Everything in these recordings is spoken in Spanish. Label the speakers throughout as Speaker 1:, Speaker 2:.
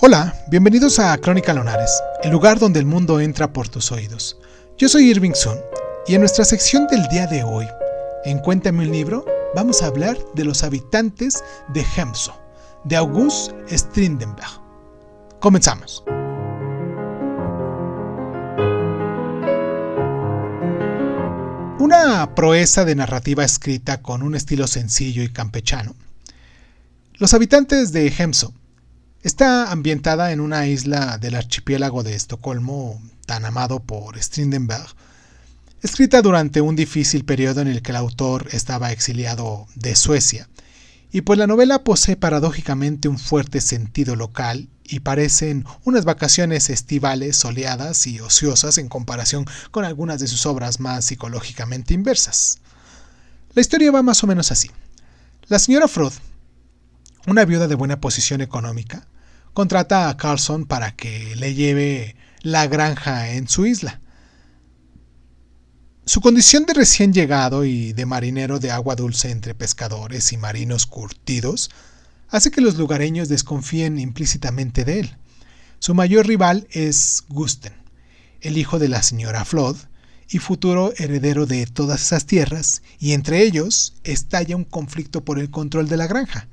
Speaker 1: Hola, bienvenidos a Crónica Lonares, el lugar donde el mundo entra por tus oídos. Yo soy Irving Sun y en nuestra sección del día de hoy, en Cuéntame un libro, vamos a hablar de los habitantes de Hemso, de August Strindenberg. Comenzamos. Una proeza de narrativa escrita con un estilo sencillo y campechano. Los habitantes de Hemso Está ambientada en una isla del archipiélago de Estocolmo, tan amado por Strindenberg, escrita durante un difícil periodo en el que el autor estaba exiliado de Suecia, y pues la novela posee paradójicamente un fuerte sentido local y parecen unas vacaciones estivales soleadas y ociosas en comparación con algunas de sus obras más psicológicamente inversas. La historia va más o menos así. La señora Freud una viuda de buena posición económica contrata a Carlson para que le lleve la granja en su isla. Su condición de recién llegado y de marinero de agua dulce entre pescadores y marinos curtidos hace que los lugareños desconfíen implícitamente de él. Su mayor rival es Gusten, el hijo de la señora Flood y futuro heredero de todas esas tierras, y entre ellos estalla un conflicto por el control de la granja.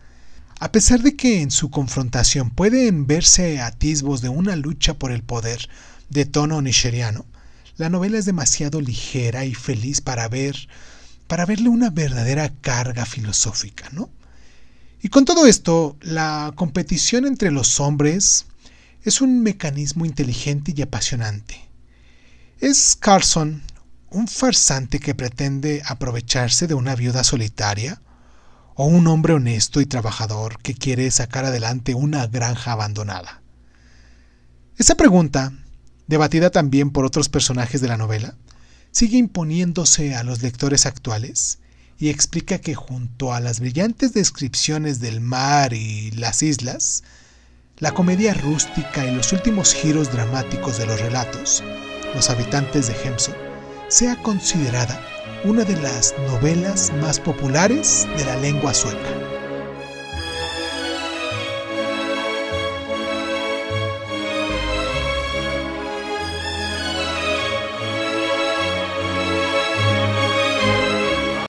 Speaker 1: A pesar de que en su confrontación pueden verse atisbos de una lucha por el poder de tono nigeriano, la novela es demasiado ligera y feliz para ver para verle una verdadera carga filosófica, ¿no? Y con todo esto, la competición entre los hombres es un mecanismo inteligente y apasionante. ¿Es Carson un farsante que pretende aprovecharse de una viuda solitaria? O un hombre honesto y trabajador que quiere sacar adelante una granja abandonada? Esa pregunta, debatida también por otros personajes de la novela, sigue imponiéndose a los lectores actuales y explica que junto a las brillantes descripciones del mar y las islas, la comedia rústica y los últimos giros dramáticos de los relatos, los habitantes de Hemso, sea considerada una de las novelas más populares de la lengua sueca.